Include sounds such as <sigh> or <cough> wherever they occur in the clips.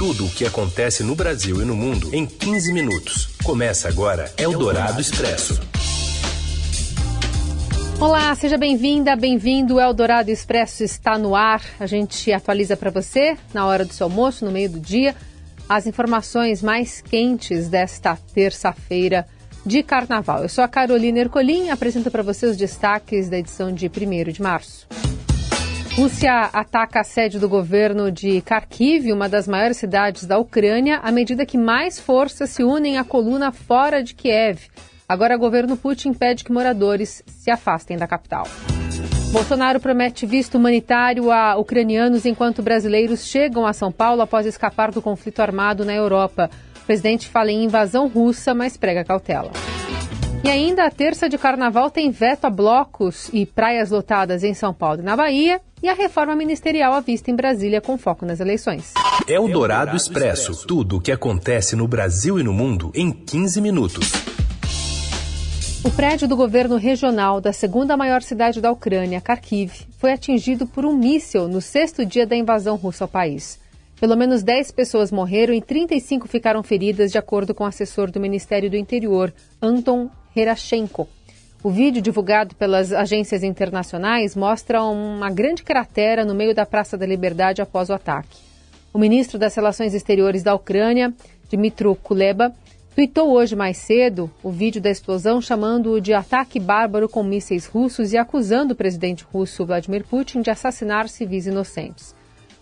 Tudo o que acontece no Brasil e no mundo em 15 minutos. Começa agora Eldorado Expresso. Olá, seja bem-vinda, bem-vindo. O Eldorado Expresso está no ar. A gente atualiza para você na hora do seu almoço, no meio do dia, as informações mais quentes desta terça-feira de carnaval. Eu sou a Carolina Ercolim apresento para você os destaques da edição de 1 de março. Rússia ataca a sede do governo de Kharkiv, uma das maiores cidades da Ucrânia, à medida que mais forças se unem à coluna fora de Kiev. Agora, o governo Putin pede que moradores se afastem da capital. Bolsonaro promete visto humanitário a ucranianos enquanto brasileiros chegam a São Paulo após escapar do conflito armado na Europa. O presidente fala em invasão russa, mas prega cautela. E ainda a terça de carnaval tem veto a blocos e praias lotadas em São Paulo e na Bahia e a reforma ministerial à vista em Brasília com foco nas eleições. É o Dourado Expresso. Tudo o que acontece no Brasil e no mundo em 15 minutos. O prédio do governo regional da segunda maior cidade da Ucrânia, Kharkiv, foi atingido por um míssil no sexto dia da invasão russa ao país. Pelo menos 10 pessoas morreram e 35 ficaram feridas, de acordo com o assessor do Ministério do Interior, Anton Herashenko. O vídeo divulgado pelas agências internacionais mostra uma grande cratera no meio da Praça da Liberdade após o ataque. O ministro das Relações Exteriores da Ucrânia, Dmitry Kuleba, tweetou hoje mais cedo o vídeo da explosão chamando-o de ataque bárbaro com mísseis russos e acusando o presidente russo Vladimir Putin de assassinar civis inocentes.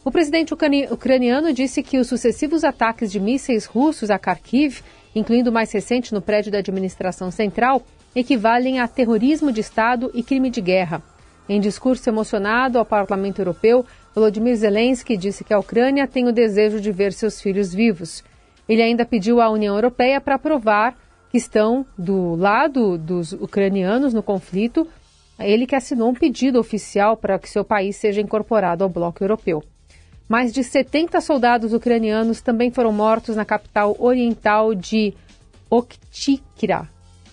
O presidente ucraniano disse que os sucessivos ataques de mísseis russos a Kharkiv, incluindo o mais recente no prédio da administração central, equivalem a terrorismo de Estado e crime de guerra. Em discurso emocionado ao Parlamento Europeu, Volodymyr Zelensky disse que a Ucrânia tem o desejo de ver seus filhos vivos. Ele ainda pediu à União Europeia para provar que estão do lado dos ucranianos no conflito. Ele que assinou um pedido oficial para que seu país seja incorporado ao bloco europeu. Mais de 70 soldados ucranianos também foram mortos na capital oriental de Oktikra,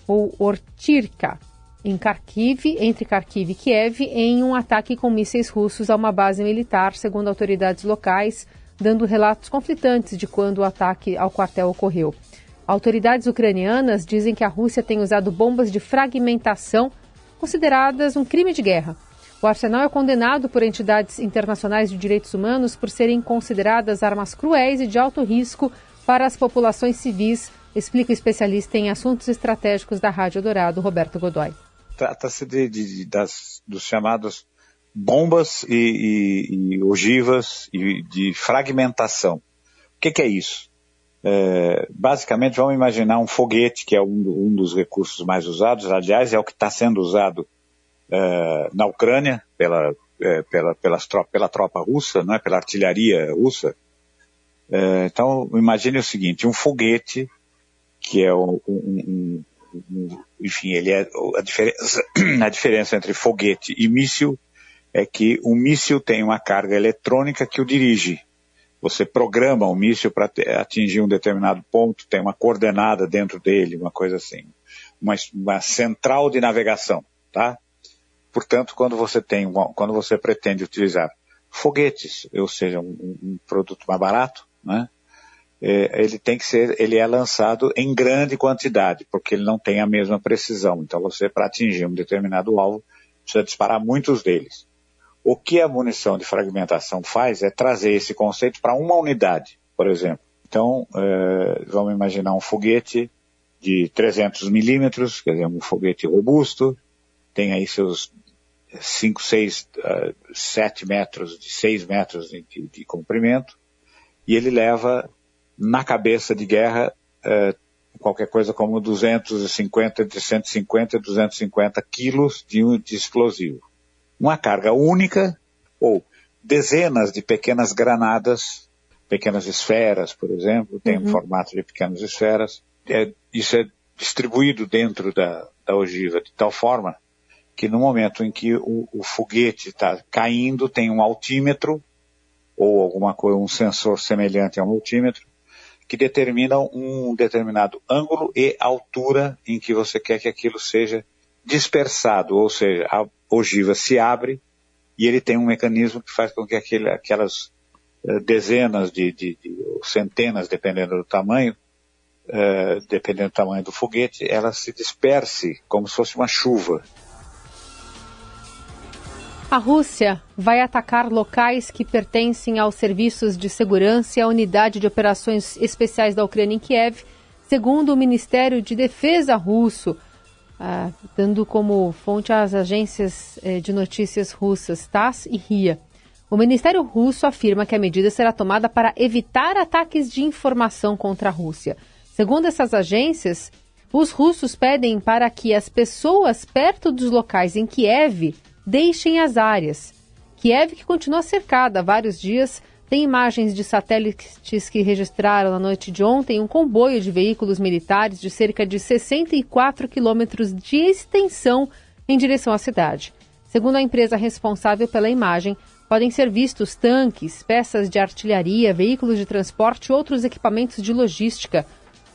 ou Ortirka, em Kharkiv, entre Kharkiv e Kiev, em um ataque com mísseis russos a uma base militar, segundo autoridades locais, dando relatos conflitantes de quando o ataque ao quartel ocorreu. Autoridades ucranianas dizem que a Rússia tem usado bombas de fragmentação, consideradas um crime de guerra. O arsenal é condenado por entidades internacionais de direitos humanos por serem consideradas armas cruéis e de alto risco para as populações civis explica o especialista em assuntos estratégicos da Rádio Dourado, Roberto Godoy. Trata-se de, de, das, dos chamados bombas e, e, e ogivas e de fragmentação. O que, que é isso? É, basicamente, vamos imaginar um foguete, que é um, um, dos recursos mais usados, aliás, é o que está sendo usado é, na Ucrânia pela, é, pela, pelas tropa, pela tropa russa, não é? pela artilharia russa. É, então, imagine o seguinte, um foguete que é um, um, um, enfim, ele é a diferença, <clears throat> a diferença entre foguete e míssil é que o míssil tem uma carga eletrônica que o dirige. Você programa o míssil para atingir um determinado ponto, tem uma coordenada dentro dele, uma coisa assim, uma, uma central de navegação, tá? Portanto, quando você tem, quando você pretende utilizar foguetes, ou seja, um, um produto mais barato, né? É, ele tem que ser, ele é lançado em grande quantidade, porque ele não tem a mesma precisão. Então você, para atingir um determinado alvo, precisa disparar muitos deles. O que a munição de fragmentação faz é trazer esse conceito para uma unidade, por exemplo. Então, é, vamos imaginar um foguete de 300 milímetros, quer dizer, um foguete robusto, tem aí seus 5, 6, 7 metros, de 6 metros de, de, de comprimento, e ele leva na cabeça de guerra é, qualquer coisa como 250, entre 150 e 250 quilos de, de explosivo. Uma carga única ou dezenas de pequenas granadas, pequenas esferas, por exemplo, tem uhum. um formato de pequenas esferas. É, isso é distribuído dentro da, da ogiva de tal forma que no momento em que o, o foguete está caindo, tem um altímetro ou alguma coisa, um sensor semelhante a um altímetro, que determinam um determinado ângulo e altura em que você quer que aquilo seja dispersado, ou seja, a ogiva se abre e ele tem um mecanismo que faz com que aquele, aquelas eh, dezenas de, de, de, centenas, dependendo do tamanho, eh, dependendo do tamanho do foguete, ela se disperse como se fosse uma chuva. A Rússia vai atacar locais que pertencem aos serviços de segurança e à unidade de operações especiais da Ucrânia em Kiev, segundo o Ministério de Defesa russo, ah, dando como fonte as agências eh, de notícias russas TASS e RIA. O Ministério russo afirma que a medida será tomada para evitar ataques de informação contra a Rússia. Segundo essas agências, os russos pedem para que as pessoas perto dos locais em Kiev deixem as áreas. Kiev, que continua cercada há vários dias, tem imagens de satélites que registraram na noite de ontem um comboio de veículos militares de cerca de 64 quilômetros de extensão em direção à cidade. Segundo a empresa responsável pela imagem, podem ser vistos tanques, peças de artilharia, veículos de transporte e outros equipamentos de logística.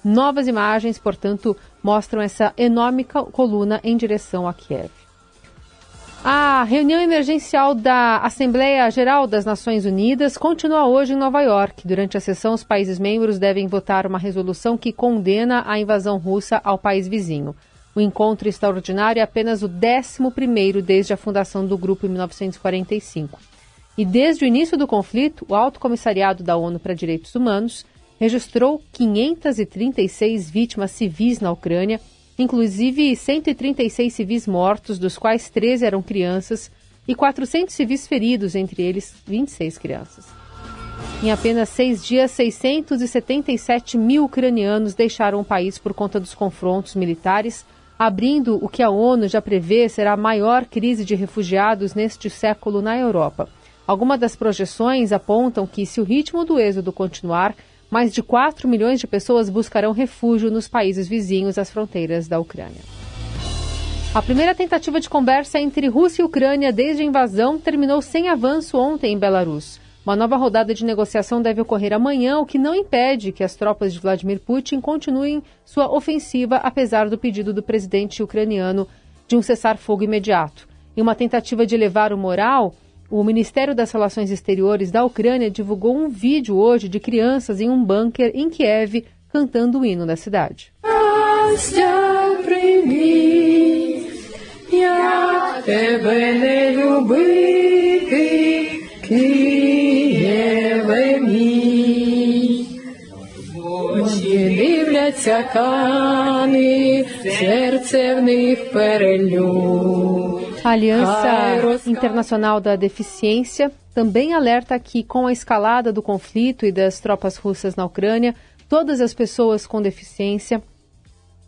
Novas imagens, portanto, mostram essa enorme coluna em direção a Kiev. A reunião emergencial da Assembleia Geral das Nações Unidas continua hoje em Nova York. Durante a sessão, os países membros devem votar uma resolução que condena a invasão russa ao país vizinho. O encontro extraordinário é apenas o 11 desde a fundação do grupo em 1945. E desde o início do conflito, o Alto Comissariado da ONU para Direitos Humanos registrou 536 vítimas civis na Ucrânia inclusive 136 civis mortos, dos quais 13 eram crianças, e 400 civis feridos, entre eles 26 crianças. Em apenas seis dias, 677 mil ucranianos deixaram o país por conta dos confrontos militares, abrindo o que a ONU já prevê será a maior crise de refugiados neste século na Europa. Algumas das projeções apontam que, se o ritmo do êxodo continuar, mais de 4 milhões de pessoas buscarão refúgio nos países vizinhos às fronteiras da Ucrânia. A primeira tentativa de conversa entre Rússia e Ucrânia desde a invasão terminou sem avanço ontem em Belarus. Uma nova rodada de negociação deve ocorrer amanhã, o que não impede que as tropas de Vladimir Putin continuem sua ofensiva, apesar do pedido do presidente ucraniano de um cessar-fogo imediato. Em uma tentativa de elevar o moral, o Ministério das Relações Exteriores da Ucrânia divulgou um vídeo hoje de crianças em um bunker em Kiev cantando o hino da cidade. Дивляться кани, серце в них перелюб. A Aliança Internacional da Deficiência também alerta que, com a escalada do conflito e das tropas russas na Ucrânia, todas as pessoas com deficiência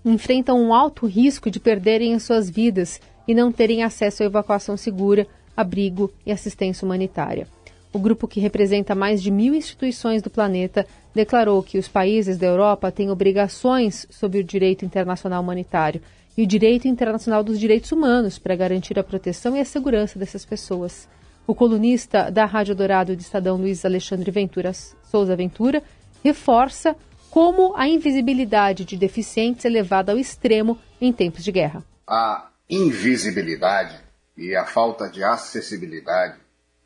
enfrentam um alto risco de perderem as suas vidas e não terem acesso à evacuação segura, abrigo e assistência humanitária. O grupo, que representa mais de mil instituições do planeta, declarou que os países da Europa têm obrigações sobre o direito internacional humanitário e o direito internacional dos direitos humanos para garantir a proteção e a segurança dessas pessoas. O colunista da Rádio Dourado de Estadão, Luiz Alexandre Ventura Souza Ventura, reforça como a invisibilidade de deficientes é levada ao extremo em tempos de guerra. A invisibilidade e a falta de acessibilidade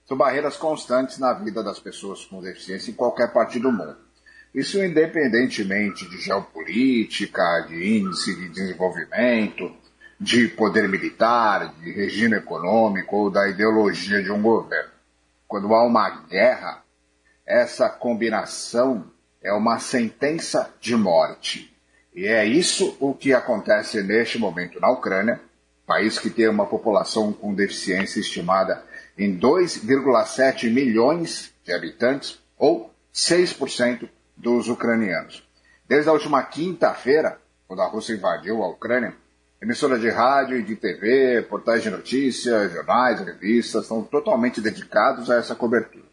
são barreiras constantes na vida das pessoas com deficiência em qualquer parte do mundo. Isso independentemente de geopolítica, de índice de desenvolvimento, de poder militar, de regime econômico ou da ideologia de um governo. Quando há uma guerra, essa combinação é uma sentença de morte. E é isso o que acontece neste momento na Ucrânia, país que tem uma população com deficiência estimada em 2,7 milhões de habitantes, ou 6% dos ucranianos. Desde a última quinta-feira, quando a Rússia invadiu a Ucrânia, emissoras de rádio e de TV, portais de notícias, jornais, revistas estão totalmente dedicados a essa cobertura.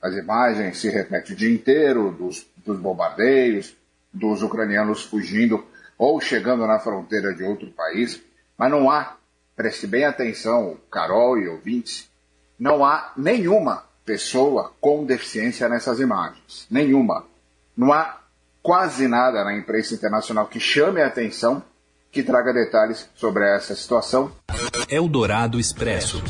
As imagens se repetem o dia inteiro dos, dos bombardeios, dos ucranianos fugindo ou chegando na fronteira de outro país, mas não há, preste bem atenção, Carol e ouvintes, não há nenhuma pessoa com deficiência nessas imagens. Nenhuma. Não há quase nada na imprensa internacional que chame a atenção, que traga detalhes sobre essa situação. Eldorado Expresso.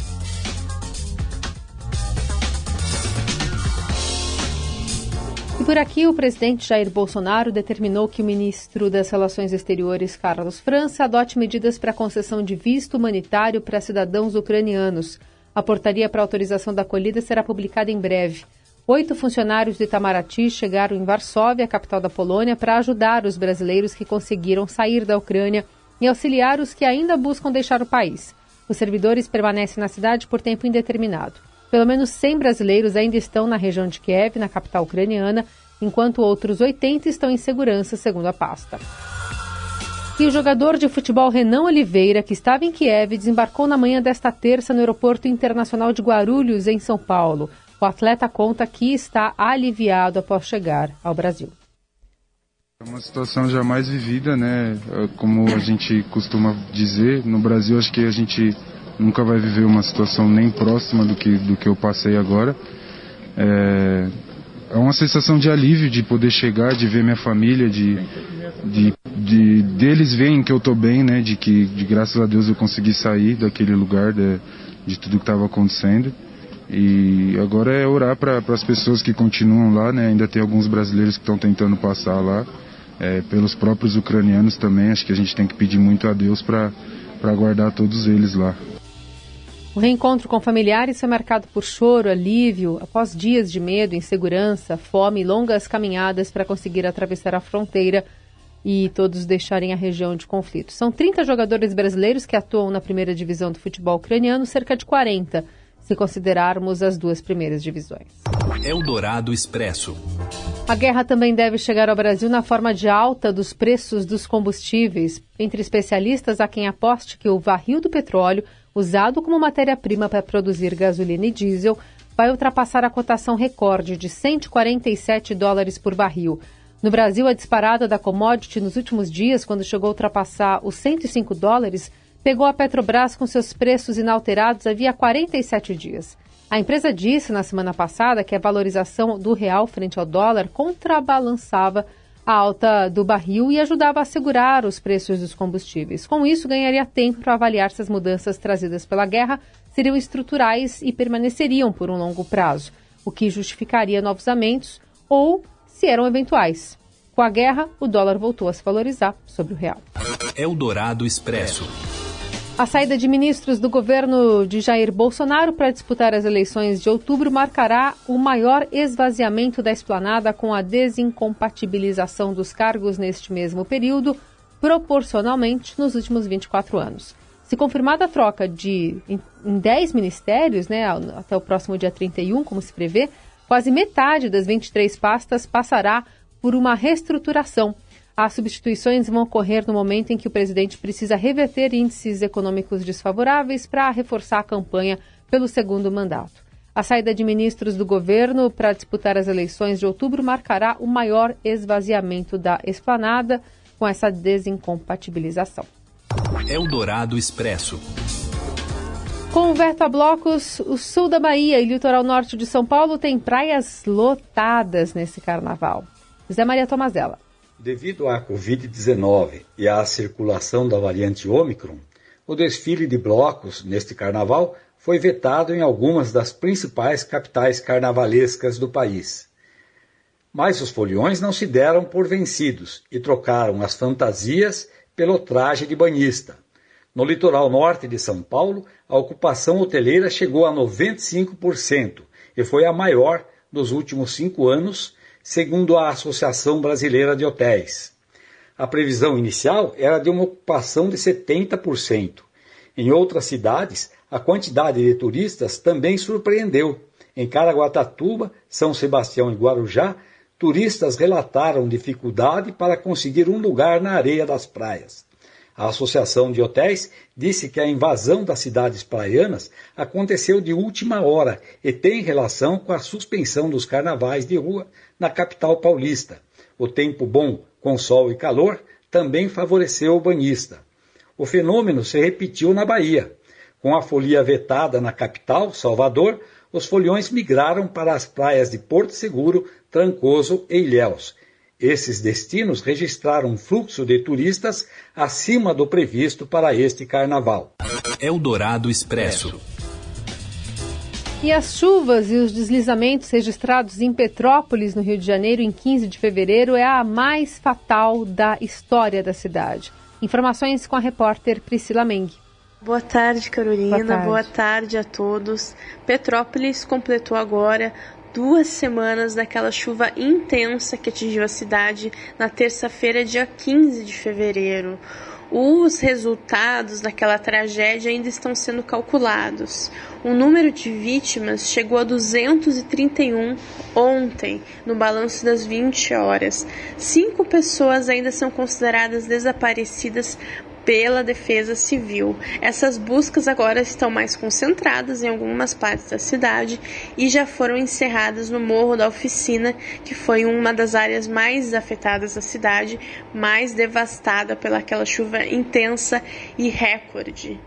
E por aqui, o presidente Jair Bolsonaro determinou que o ministro das Relações Exteriores, Carlos França, adote medidas para concessão de visto humanitário para cidadãos ucranianos. A portaria para autorização da acolhida será publicada em breve. Oito funcionários do Itamaraty chegaram em Varsóvia, capital da Polônia, para ajudar os brasileiros que conseguiram sair da Ucrânia e auxiliar os que ainda buscam deixar o país. Os servidores permanecem na cidade por tempo indeterminado. Pelo menos 100 brasileiros ainda estão na região de Kiev, na capital ucraniana, enquanto outros 80 estão em segurança, segundo a pasta. E o jogador de futebol Renan Oliveira, que estava em Kiev, desembarcou na manhã desta terça no Aeroporto Internacional de Guarulhos, em São Paulo. O atleta conta que está aliviado após chegar ao Brasil. É uma situação jamais vivida, né? Como a gente costuma dizer, no Brasil acho que a gente nunca vai viver uma situação nem próxima do que, do que eu passei agora. É, é uma sensação de alívio de poder chegar, de ver minha família, de, de, de deles verem que eu estou bem, né? De que, de graças a Deus eu consegui sair daquele lugar, de, de tudo que estava acontecendo. E agora é orar para as pessoas que continuam lá, né? Ainda tem alguns brasileiros que estão tentando passar lá, é, pelos próprios ucranianos também. Acho que a gente tem que pedir muito a Deus para guardar todos eles lá. O reencontro com familiares foi marcado por choro, alívio, após dias de medo, insegurança, fome e longas caminhadas para conseguir atravessar a fronteira e todos deixarem a região de conflito. São 30 jogadores brasileiros que atuam na primeira divisão do futebol ucraniano, cerca de 40, se considerarmos as duas primeiras divisões. Eldorado Expresso. A guerra também deve chegar ao Brasil na forma de alta dos preços dos combustíveis. Entre especialistas, há quem aposte que o barril do petróleo usado como matéria-prima para produzir gasolina e diesel, vai ultrapassar a cotação recorde de 147 dólares por barril. No Brasil, a disparada da commodity nos últimos dias, quando chegou a ultrapassar os 105 dólares, pegou a Petrobras com seus preços inalterados havia 47 dias. A empresa disse na semana passada que a valorização do real frente ao dólar contrabalançava a alta do barril e ajudava a segurar os preços dos combustíveis. Com isso, ganharia tempo para avaliar se as mudanças trazidas pela guerra seriam estruturais e permaneceriam por um longo prazo, o que justificaria novos aumentos ou se eram eventuais. Com a guerra, o dólar voltou a se valorizar sobre o real. Eldorado Expresso. A saída de ministros do governo de Jair Bolsonaro para disputar as eleições de outubro marcará o maior esvaziamento da esplanada com a desincompatibilização dos cargos neste mesmo período, proporcionalmente nos últimos 24 anos. Se confirmada a troca de em, em 10 ministérios, né, até o próximo dia 31, como se prevê, quase metade das 23 pastas passará por uma reestruturação as substituições vão ocorrer no momento em que o presidente precisa reverter índices econômicos desfavoráveis para reforçar a campanha pelo segundo mandato. A saída de ministros do governo para disputar as eleições de outubro marcará o maior esvaziamento da esplanada com essa desincompatibilização. Eldorado Expresso. Com o veto a blocos, o sul da Bahia e o litoral norte de São Paulo tem praias lotadas nesse carnaval. Zé Maria Tomazella. Devido à Covid-19 e à circulação da variante Omicron, o desfile de blocos neste carnaval foi vetado em algumas das principais capitais carnavalescas do país. Mas os foliões não se deram por vencidos e trocaram as fantasias pelo traje de banhista. No litoral norte de São Paulo, a ocupação hoteleira chegou a 95% e foi a maior dos últimos cinco anos segundo a Associação Brasileira de Hotéis. A previsão inicial era de uma ocupação de 70%. Em outras cidades, a quantidade de turistas também surpreendeu. Em Caraguatatuba, São Sebastião e Guarujá, turistas relataram dificuldade para conseguir um lugar na areia das praias. A Associação de Hotéis disse que a invasão das cidades praianas aconteceu de última hora e tem relação com a suspensão dos carnavais de rua na capital paulista. O tempo bom, com sol e calor, também favoreceu o banhista. O fenômeno se repetiu na Bahia. Com a folia vetada na capital, Salvador, os foliões migraram para as praias de Porto Seguro, Trancoso e Ilhéus esses destinos registraram um fluxo de turistas acima do previsto para este carnaval. Eldorado Expresso. E as chuvas e os deslizamentos registrados em Petrópolis, no Rio de Janeiro, em 15 de fevereiro, é a mais fatal da história da cidade. Informações com a repórter Priscila Meng. Boa tarde, Carolina. Boa tarde. Boa tarde a todos. Petrópolis completou agora duas semanas daquela chuva intensa que atingiu a cidade na terça-feira, dia 15 de fevereiro os resultados daquela tragédia ainda estão sendo calculados. O número de vítimas chegou a 231 ontem, no balanço das 20 horas. Cinco pessoas ainda são consideradas desaparecidas pela Defesa Civil. Essas buscas agora estão mais concentradas em algumas partes da cidade e já foram encerradas no Morro da Oficina, que foi uma das áreas mais afetadas da cidade, mais devastada pelaquela chuva intensa e recorde.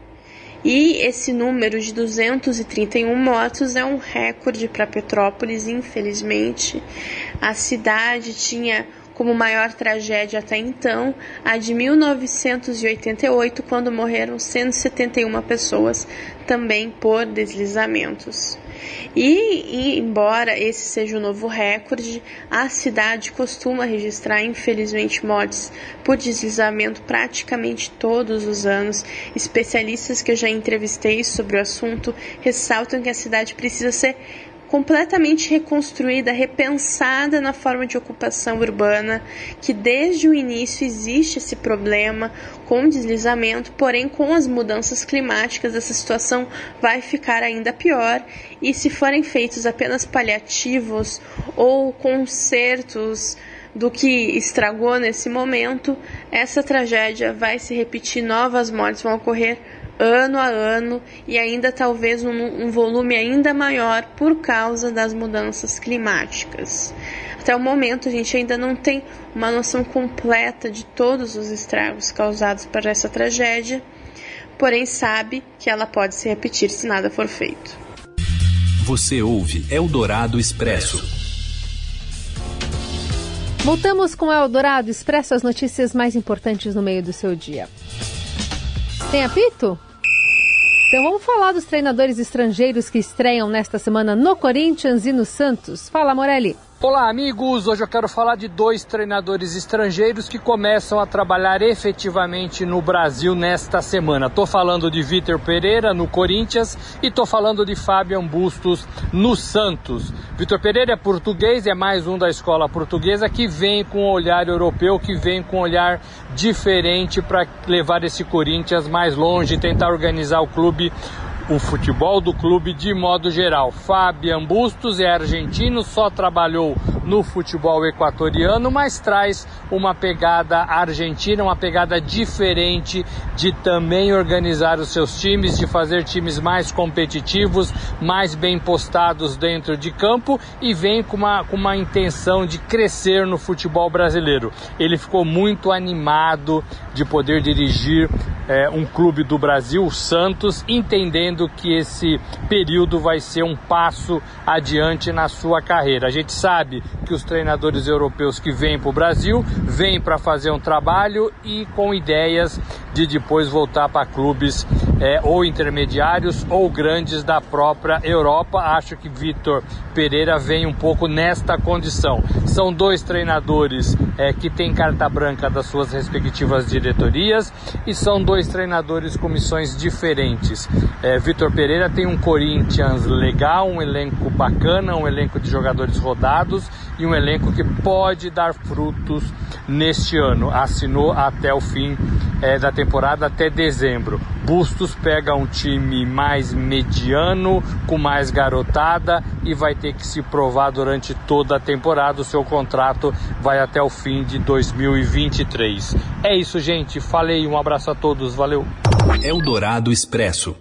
E esse número de 231 mortos é um recorde para Petrópolis, infelizmente. A cidade tinha como maior tragédia até então a de 1988, quando morreram 171 pessoas, também por deslizamentos. E, embora esse seja o novo recorde, a cidade costuma registrar, infelizmente, mortes por deslizamento praticamente todos os anos. Especialistas que eu já entrevistei sobre o assunto ressaltam que a cidade precisa ser completamente reconstruída, repensada na forma de ocupação urbana, que desde o início existe esse problema com deslizamento, porém com as mudanças climáticas essa situação vai ficar ainda pior. E se forem feitos apenas paliativos ou consertos do que estragou nesse momento, essa tragédia vai se repetir, novas mortes vão ocorrer ano a ano e ainda talvez um, um volume ainda maior por causa das mudanças climáticas. Até o momento, a gente ainda não tem uma noção completa de todos os estragos causados por essa tragédia, porém sabe que ela pode se repetir se nada for feito. Você ouve Eldorado Expresso. Voltamos com Eldorado Expresso, as notícias mais importantes no meio do seu dia. Tem apito? Então vamos falar dos treinadores estrangeiros que estreiam nesta semana no Corinthians e no Santos. Fala, Morelli. Olá, amigos! Hoje eu quero falar de dois treinadores estrangeiros que começam a trabalhar efetivamente no Brasil nesta semana. Estou falando de Vitor Pereira no Corinthians e estou falando de Fabian Bustos no Santos. Vitor Pereira é português, é mais um da escola portuguesa que vem com um olhar europeu, que vem com um olhar diferente para levar esse Corinthians mais longe, tentar organizar o clube o futebol do clube de modo geral. Fabian Bustos é argentino, só trabalhou no futebol equatoriano, mas traz uma pegada argentina, uma pegada diferente de também organizar os seus times, de fazer times mais competitivos, mais bem postados dentro de campo e vem com uma, com uma intenção de crescer no futebol brasileiro. Ele ficou muito animado de poder dirigir é, um clube do Brasil, o Santos, entendendo que esse período vai ser um passo adiante na sua carreira. A gente sabe que os treinadores europeus que vêm para o Brasil vêm para fazer um trabalho e com ideias de depois voltar para clubes é, ou intermediários ou grandes da própria Europa. Acho que Vitor Pereira vem um pouco nesta condição. São dois treinadores é, que têm carta branca das suas respectivas diretorias e são dois treinadores com missões diferentes. É, Vitor Pereira tem um Corinthians legal, um elenco bacana, um elenco de jogadores rodados e um elenco que pode dar frutos neste ano. Assinou até o fim é, da temporada, até dezembro. Bustos pega um time mais mediano, com mais garotada e vai ter que se provar durante toda a temporada. O seu contrato vai até o fim de 2023. É isso, gente. Falei, um abraço a todos, valeu. Eldorado Expresso.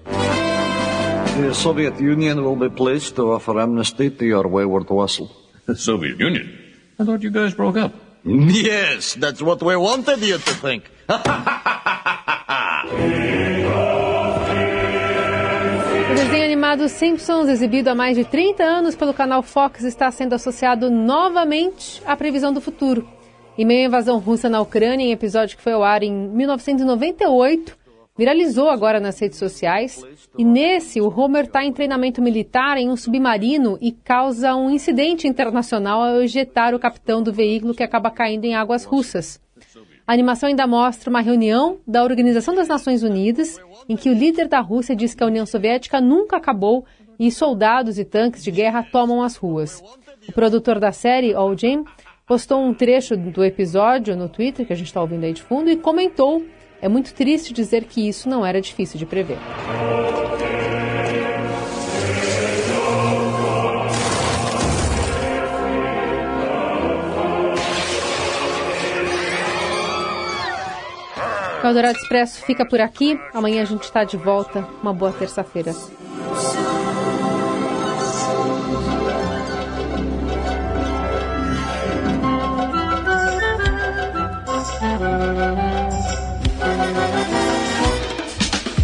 The Soviet Union will be pleased to offer amnesty to your wayward vassal. The <laughs> Soviet Union? I thought you guys broke up. Yes, that's what we wanted you to think. O desenho animado Simpsons, exibido há mais de 30 anos pelo canal Fox, está sendo associado novamente à previsão do futuro. Em meio à invasão russa na Ucrânia, em episódio que foi ao ar em 1998, viralizou agora nas redes sociais. E nesse, o Homer está em treinamento militar em um submarino e causa um incidente internacional ao ejetar o capitão do veículo que acaba caindo em águas russas. A animação ainda mostra uma reunião da Organização das Nações Unidas, em que o líder da Rússia diz que a União Soviética nunca acabou e soldados e tanques de guerra tomam as ruas. O produtor da série, Jim, postou um trecho do episódio no Twitter, que a gente está ouvindo aí de fundo, e comentou: É muito triste dizer que isso não era difícil de prever. O Eldorado Expresso fica por aqui. Amanhã a gente está de volta. Uma boa terça-feira.